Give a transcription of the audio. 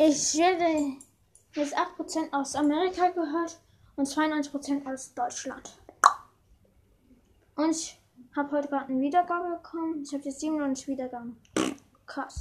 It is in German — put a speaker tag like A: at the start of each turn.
A: Ich werde jetzt 8% aus Amerika gehört und 92% aus Deutschland. Und ich habe heute gerade eine Wiedergabe bekommen. Ich habe jetzt 97 Wiedergaben. Krass.